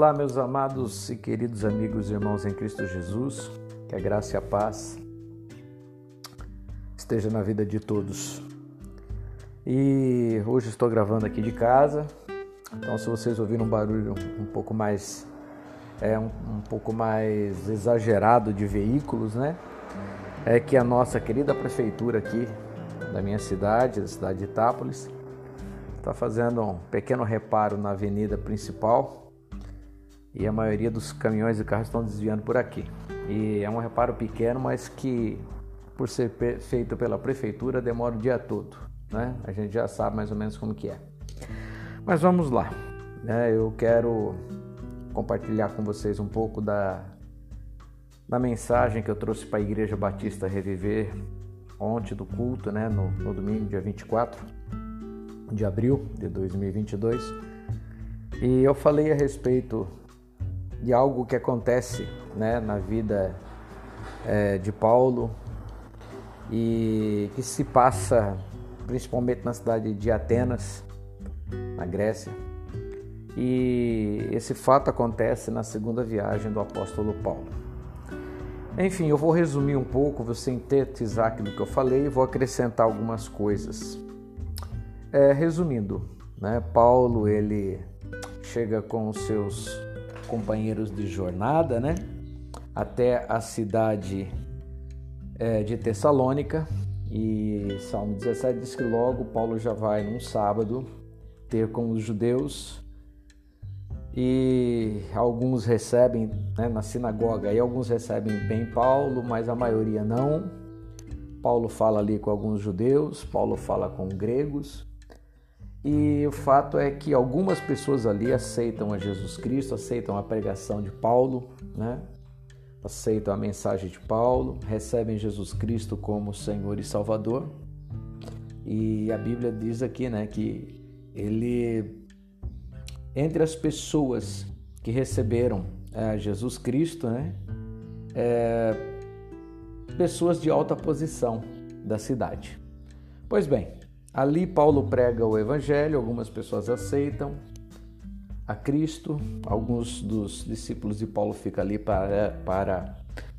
Olá, meus amados e queridos amigos e irmãos em Cristo Jesus, que a graça e a paz esteja na vida de todos. E hoje estou gravando aqui de casa, então se vocês ouviram um barulho um pouco mais é um, um pouco mais exagerado de veículos, né? É que a nossa querida prefeitura aqui da minha cidade, da cidade de Itápolis, está fazendo um pequeno reparo na avenida principal e a maioria dos caminhões e carros estão desviando por aqui. E é um reparo pequeno, mas que por ser feito pela prefeitura demora o dia todo, né? A gente já sabe mais ou menos como que é. Mas vamos lá, né? Eu quero compartilhar com vocês um pouco da da mensagem que eu trouxe para a Igreja Batista Reviver ontem do culto, né? No, no domingo, dia 24 de abril de 2022. E eu falei a respeito de algo que acontece né, na vida é, de Paulo e que se passa principalmente na cidade de Atenas, na Grécia. E esse fato acontece na segunda viagem do apóstolo Paulo. Enfim, eu vou resumir um pouco, vou sintetizar aquilo que eu falei e vou acrescentar algumas coisas. É, resumindo, né, Paulo ele chega com os seus companheiros de jornada, né? Até a cidade é, de Tessalônica. E Salmo 17 diz que logo Paulo já vai num sábado ter com os judeus e alguns recebem né, na sinagoga e alguns recebem bem Paulo, mas a maioria não. Paulo fala ali com alguns judeus, Paulo fala com gregos e o fato é que algumas pessoas ali aceitam a Jesus Cristo, aceitam a pregação de Paulo, né? aceitam a mensagem de Paulo, recebem Jesus Cristo como Senhor e Salvador. E a Bíblia diz aqui né, que ele, entre as pessoas que receberam é, Jesus Cristo, né, é, pessoas de alta posição da cidade. Pois bem, Ali Paulo prega o evangelho, algumas pessoas aceitam a Cristo, alguns dos discípulos de Paulo ficam ali para, para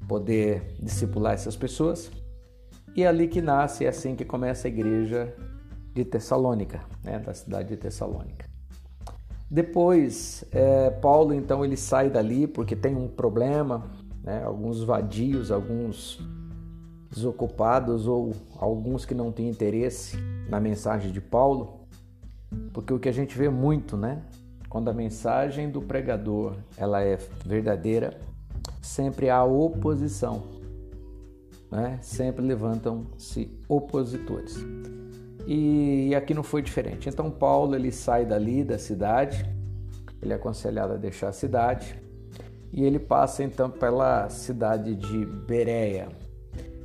poder discipular essas pessoas. E é ali que nasce, é assim que começa a igreja de Tessalônica, né, da cidade de Tessalônica. Depois, é, Paulo então ele sai dali porque tem um problema, né, alguns vadios, alguns desocupados ou alguns que não têm interesse na mensagem de Paulo, porque o que a gente vê muito, né? Quando a mensagem do pregador ela é verdadeira, sempre há oposição, né? Sempre levantam-se opositores. E aqui não foi diferente. Então Paulo ele sai dali da cidade, ele é aconselhado a deixar a cidade e ele passa então pela cidade de Bereia,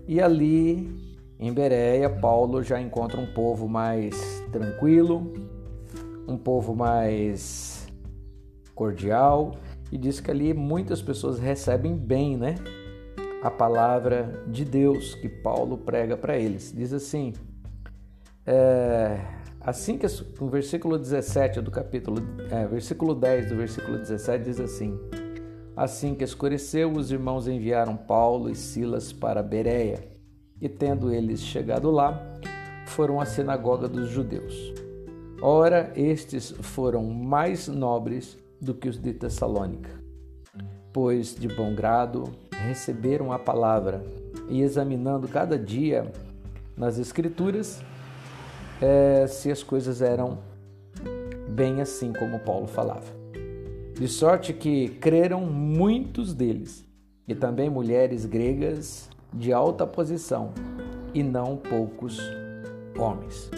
e ali em Bereia, Paulo já encontra um povo mais tranquilo, um povo mais cordial e diz que ali muitas pessoas recebem bem, né? A palavra de Deus que Paulo prega para eles. Diz assim, é, assim que no versículo 17 do capítulo, é, versículo 10 do versículo 17 diz assim: Assim que escureceu, os irmãos enviaram Paulo e Silas para Bereia, e tendo eles chegado lá, foram à sinagoga dos judeus. Ora, estes foram mais nobres do que os de Tessalônica, pois de bom grado receberam a palavra e examinando cada dia nas Escrituras é, se as coisas eram bem assim como Paulo falava de sorte que creram muitos deles, e também mulheres gregas de alta posição, e não poucos homens.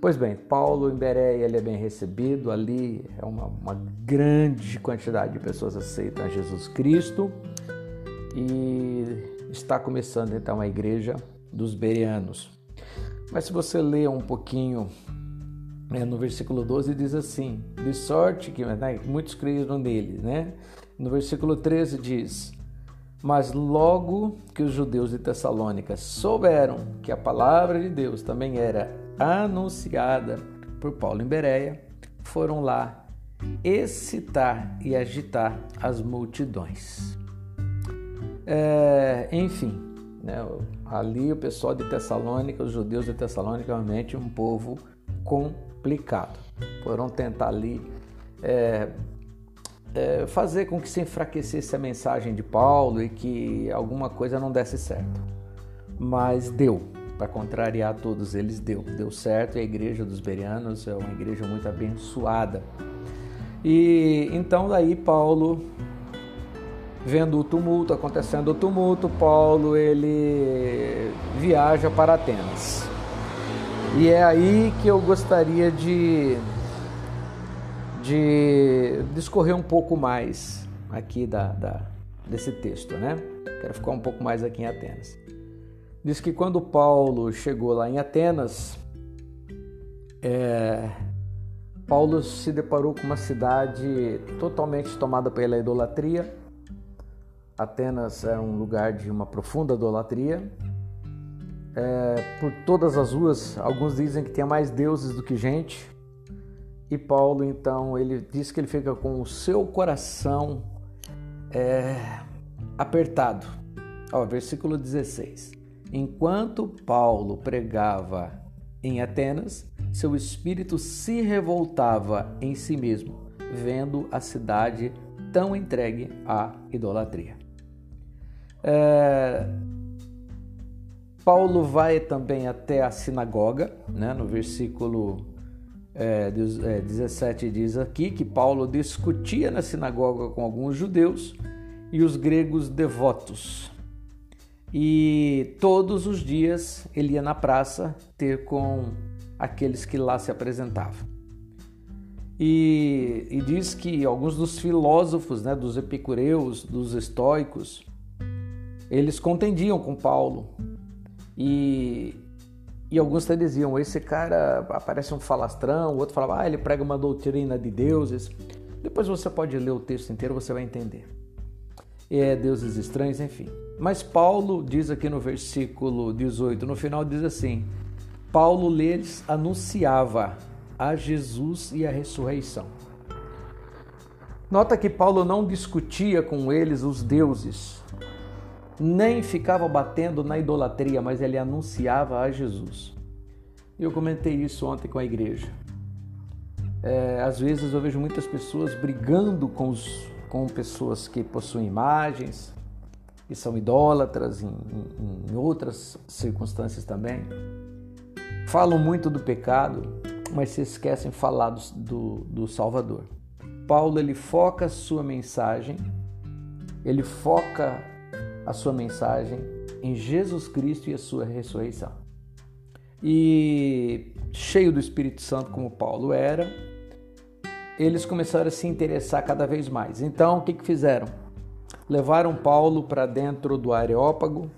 Pois bem, Paulo em Bereia ele é bem recebido, ali é uma, uma grande quantidade de pessoas aceitam a Jesus Cristo e está começando então a igreja dos bereanos. Mas se você ler um pouquinho é, no versículo 12 diz assim: De sorte que né, muitos creram nele, né? No versículo 13 diz: Mas logo que os judeus de Tessalônica souberam que a palavra de Deus também era anunciada por Paulo em Bereia, foram lá excitar e agitar as multidões. É, enfim, né, ali o pessoal de Tessalônica, os judeus de Tessalônica, realmente um povo complicado. Foram tentar ali é, é, fazer com que se enfraquecesse a mensagem de Paulo e que alguma coisa não desse certo. Mas deu, para contrariar todos eles, deu. Deu certo e a igreja dos Berianos é uma igreja muito abençoada. E então daí Paulo, vendo o tumulto, acontecendo o tumulto, Paulo ele viaja para Atenas. E é aí que eu gostaria de de discorrer um pouco mais aqui da, da, desse texto, né? Quero ficar um pouco mais aqui em Atenas. Diz que quando Paulo chegou lá em Atenas, é, Paulo se deparou com uma cidade totalmente tomada pela idolatria. Atenas era um lugar de uma profunda idolatria. É, por todas as ruas, alguns dizem que tinha mais deuses do que gente. E Paulo, então, ele diz que ele fica com o seu coração é, apertado. Ó, versículo 16. Enquanto Paulo pregava em Atenas, seu espírito se revoltava em si mesmo, vendo a cidade tão entregue à idolatria. É, Paulo vai também até a sinagoga, né, no versículo é, 17 é, diz aqui que Paulo discutia na sinagoga com alguns judeus e os gregos devotos. E todos os dias ele ia na praça ter com aqueles que lá se apresentavam. E, e diz que alguns dos filósofos, né, dos epicureus, dos estoicos, eles contendiam com Paulo e e alguns até diziam: esse cara aparece um falastrão, o outro falava: ah, ele prega uma doutrina de deuses. Depois você pode ler o texto inteiro, você vai entender. É deuses estranhos, enfim. Mas Paulo diz aqui no versículo 18, no final diz assim: Paulo lhes anunciava a Jesus e a ressurreição. Nota que Paulo não discutia com eles os deuses, nem ficava batendo na idolatria, mas ele anunciava a Jesus. Eu comentei isso ontem com a igreja. É, às vezes eu vejo muitas pessoas brigando com, os, com pessoas que possuem imagens, e são idólatras em, em, em outras circunstâncias também. Falam muito do pecado, mas se esquecem de falar do, do, do Salvador. Paulo ele foca sua mensagem, ele foca a sua mensagem em Jesus Cristo e a sua ressurreição. E cheio do Espírito Santo, como Paulo era, eles começaram a se interessar cada vez mais. Então, o que, que fizeram? Levaram Paulo para dentro do Areópago.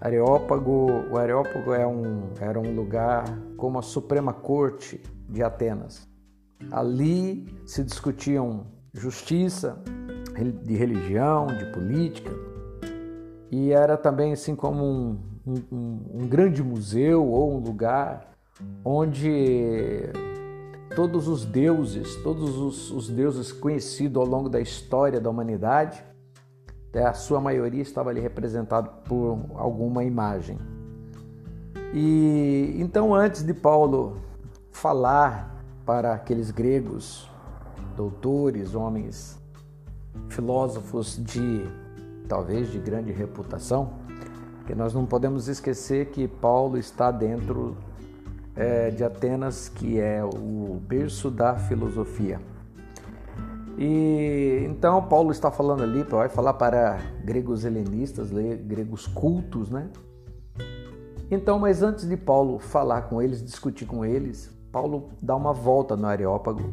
Areópago, o Areópago é um, era um lugar como a Suprema Corte de Atenas. Ali se discutiam justiça, de religião, de política, e era também assim como um, um, um grande museu ou um lugar onde todos os deuses, todos os, os, deuses conhecidos ao longo da história da humanidade, a sua maioria estava ali representado por alguma imagem. E então antes de Paulo falar para aqueles gregos, doutores, homens, filósofos de talvez de grande reputação, que nós não podemos esquecer que Paulo está dentro é, de Atenas, que é o berço da filosofia. E então Paulo está falando ali, vai falar para gregos helenistas, gregos cultos, né? Então, mas antes de Paulo falar com eles, discutir com eles, Paulo dá uma volta no Areópago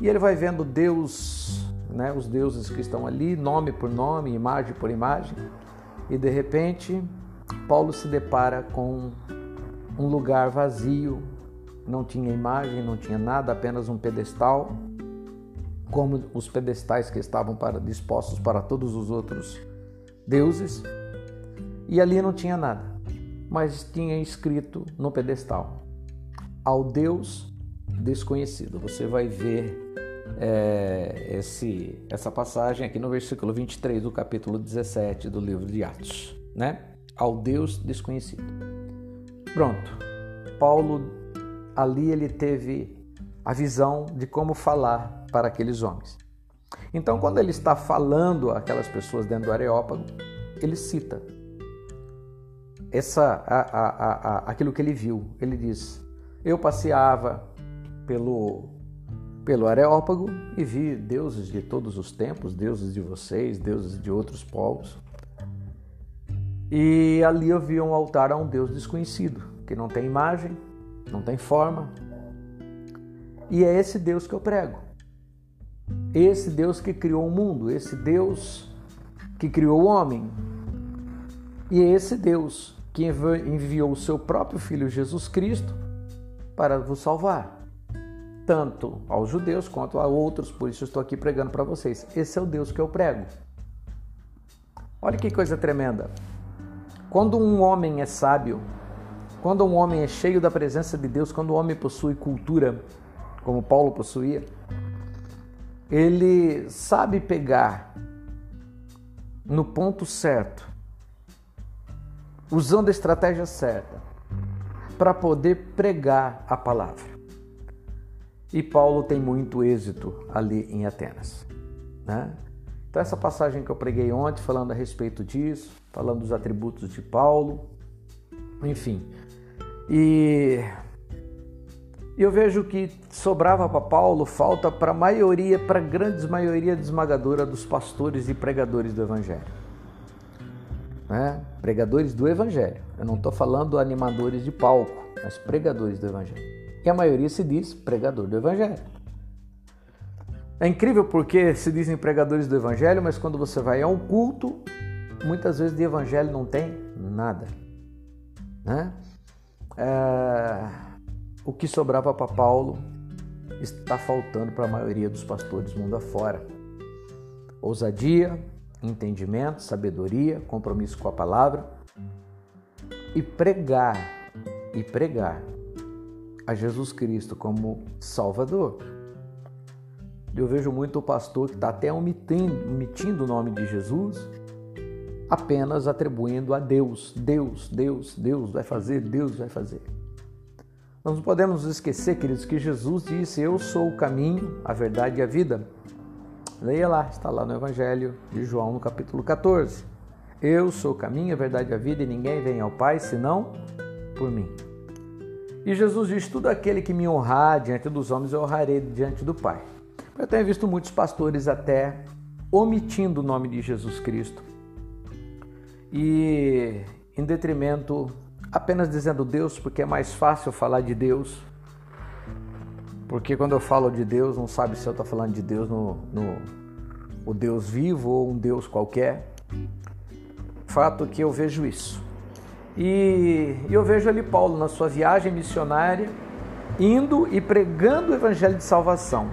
e ele vai vendo Deus né, os deuses que estão ali, nome por nome, imagem por imagem, e de repente Paulo se depara com um lugar vazio, não tinha imagem, não tinha nada, apenas um pedestal, como os pedestais que estavam para, dispostos para todos os outros deuses, e ali não tinha nada, mas tinha escrito no pedestal: ao Deus desconhecido. Você vai ver é, esse, essa passagem aqui no versículo 23 do capítulo 17 do livro de Atos, né? Ao Deus desconhecido. Pronto. Paulo ali ele teve a visão de como falar para aqueles homens. Então, quando ele está falando aquelas pessoas dentro do Areópago, ele cita essa, a, a, a, aquilo que ele viu. Ele diz: Eu passeava pelo, pelo Areópago e vi deuses de todos os tempos, deuses de vocês, deuses de outros povos. E ali eu vi um altar a um Deus desconhecido, que não tem imagem, não tem forma. E é esse Deus que eu prego. Esse Deus que criou o mundo, esse Deus que criou o homem. E é esse Deus que enviou o seu próprio Filho Jesus Cristo para vos salvar, tanto aos judeus quanto a outros, por isso estou aqui pregando para vocês. Esse é o Deus que eu prego. Olha que coisa tremenda. Quando um homem é sábio, quando um homem é cheio da presença de Deus, quando o um homem possui cultura, como Paulo possuía, ele sabe pegar no ponto certo usando a estratégia certa para poder pregar a palavra. E Paulo tem muito êxito ali em Atenas. Né? Então, essa passagem que eu preguei ontem, falando a respeito disso, falando dos atributos de Paulo, enfim. E eu vejo que sobrava para Paulo falta para a maioria, para a grande maioria esmagadora dos pastores e pregadores do Evangelho né? pregadores do Evangelho. Eu não estou falando animadores de palco, mas pregadores do Evangelho. E a maioria se diz pregador do Evangelho. É incrível porque se dizem pregadores do Evangelho, mas quando você vai a um culto, muitas vezes de Evangelho não tem nada. Né? É... O que sobrava para Paulo está faltando para a maioria dos pastores mundo afora. Ousadia, entendimento, sabedoria, compromisso com a palavra e pregar e pregar a Jesus Cristo como Salvador. Eu vejo muito o pastor que está até omitindo, omitindo o nome de Jesus, apenas atribuindo a Deus. Deus, Deus, Deus vai fazer, Deus vai fazer. Nós não podemos esquecer, queridos, que Jesus disse: Eu sou o caminho, a verdade e a vida. Leia lá, está lá no Evangelho de João, no capítulo 14. Eu sou o caminho, a verdade e a vida, e ninguém vem ao Pai senão por mim. E Jesus diz: Tudo aquele que me honrar diante dos homens, eu honrarei diante do Pai. Eu tenho visto muitos pastores até omitindo o nome de Jesus Cristo e em detrimento apenas dizendo Deus, porque é mais fácil falar de Deus porque quando eu falo de Deus, não sabe se eu estou falando de Deus no, no o Deus vivo ou um Deus qualquer. Fato que eu vejo isso. E eu vejo ali Paulo na sua viagem missionária, indo e pregando o evangelho de salvação.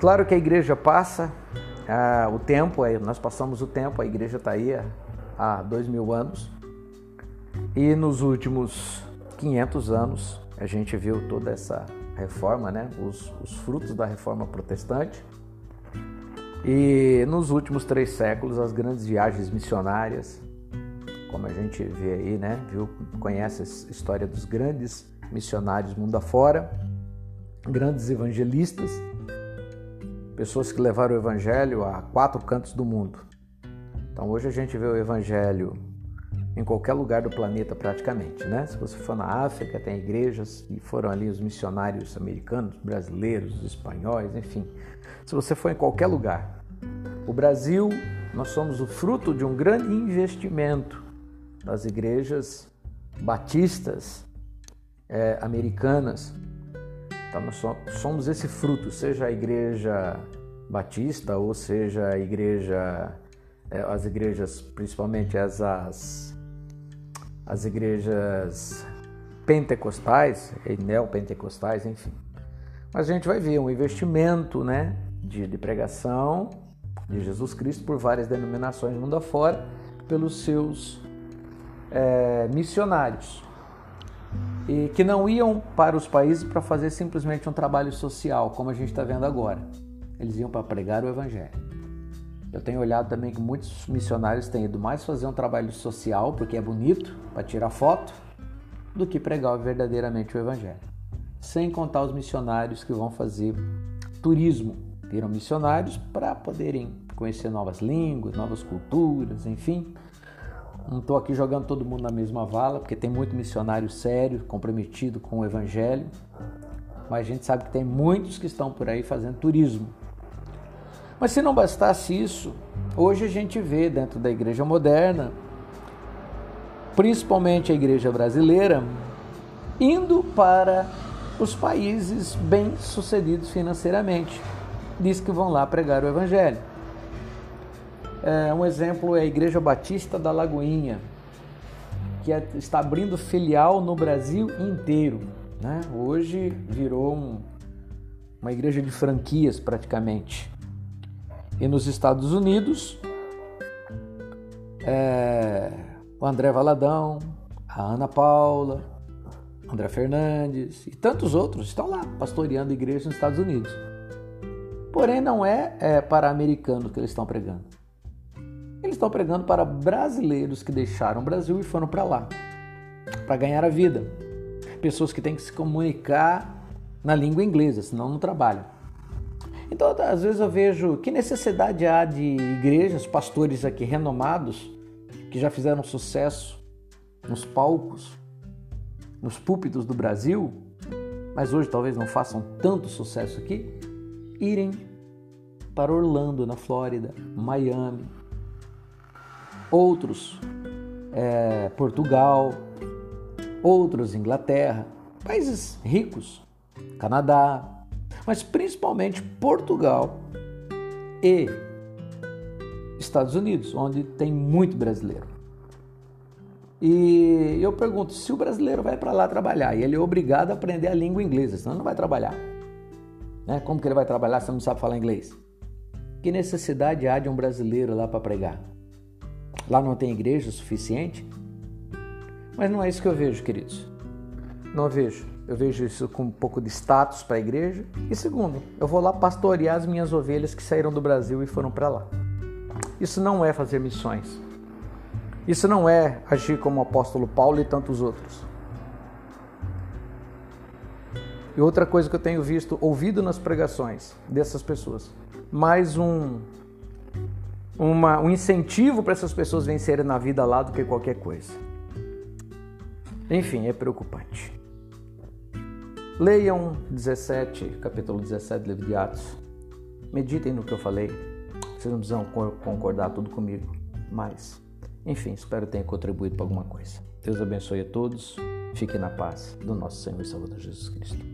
Claro que a igreja passa ah, o tempo, nós passamos o tempo, a igreja está aí há dois mil anos. E nos últimos 500 anos, a gente viu toda essa reforma, né? os, os frutos da reforma protestante. E nos últimos três séculos, as grandes viagens missionárias, como a gente vê aí, né? Viu, conhece a história dos grandes missionários mundo afora, grandes evangelistas, pessoas que levaram o evangelho a quatro cantos do mundo. Então hoje a gente vê o evangelho em qualquer lugar do planeta praticamente, né? Se você for na África, tem igrejas e foram ali os missionários americanos, brasileiros, espanhóis, enfim. Se você for em qualquer lugar, o Brasil, nós somos o fruto de um grande investimento das igrejas batistas é, americanas. Então nós somos esse fruto, seja a igreja batista ou seja a igreja é, as igrejas, principalmente as, as as igrejas pentecostais, neopentecostais, enfim. Mas a gente vai ver um investimento né, de, de pregação de Jesus Cristo por várias denominações mundo afora, pelos seus é, missionários. e que não iam para os países para fazer simplesmente um trabalho social, como a gente está vendo agora. Eles iam para pregar o evangelho. Eu tenho olhado também que muitos missionários têm ido mais fazer um trabalho social, porque é bonito, para tirar foto, do que pregar verdadeiramente o evangelho. Sem contar os missionários que vão fazer turismo, viram missionários para poderem conhecer novas línguas, novas culturas, enfim. Não estou aqui jogando todo mundo na mesma vala, porque tem muito missionário sério, comprometido com o evangelho. Mas a gente sabe que tem muitos que estão por aí fazendo turismo. Mas se não bastasse isso, hoje a gente vê dentro da igreja moderna, principalmente a igreja brasileira, indo para os países bem-sucedidos financeiramente. Diz que vão lá pregar o evangelho. É, um exemplo é a Igreja Batista da Lagoinha, que é, está abrindo filial no Brasil inteiro. Né? Hoje virou um, uma igreja de franquias praticamente. E nos Estados Unidos, é, o André Valadão, a Ana Paula, André Fernandes e tantos outros estão lá pastoreando igrejas nos Estados Unidos. Porém, não é, é para americanos que eles estão pregando. Eles estão pregando para brasileiros que deixaram o Brasil e foram para lá para ganhar a vida. Pessoas que têm que se comunicar na língua inglesa, senão não trabalham. Então, às vezes eu vejo que necessidade há de igrejas, pastores aqui renomados, que já fizeram sucesso nos palcos, nos púlpitos do Brasil, mas hoje talvez não façam tanto sucesso aqui, irem para Orlando, na Flórida, Miami, outros é, Portugal, outros Inglaterra, países ricos, Canadá, mas principalmente Portugal e Estados Unidos, onde tem muito brasileiro. E eu pergunto, se o brasileiro vai para lá trabalhar e ele é obrigado a aprender a língua inglesa, senão não vai trabalhar. Né? Como que ele vai trabalhar se não sabe falar inglês? Que necessidade há de um brasileiro lá para pregar? Lá não tem igreja suficiente? Mas não é isso que eu vejo, queridos. Não vejo. Eu vejo isso com um pouco de status para a igreja. E segundo, eu vou lá pastorear as minhas ovelhas que saíram do Brasil e foram para lá. Isso não é fazer missões. Isso não é agir como o apóstolo Paulo e tantos outros. E outra coisa que eu tenho visto, ouvido nas pregações dessas pessoas, mais um, uma, um incentivo para essas pessoas vencerem na vida lá do que qualquer coisa. Enfim, é preocupante. Leiam 17, capítulo 17 do livro de Atos. Meditem no que eu falei. Vocês não precisam concordar tudo comigo, mas, enfim, espero que tenha contribuído para alguma coisa. Deus abençoe a todos. Fique na paz do nosso Senhor e Salvador Jesus Cristo.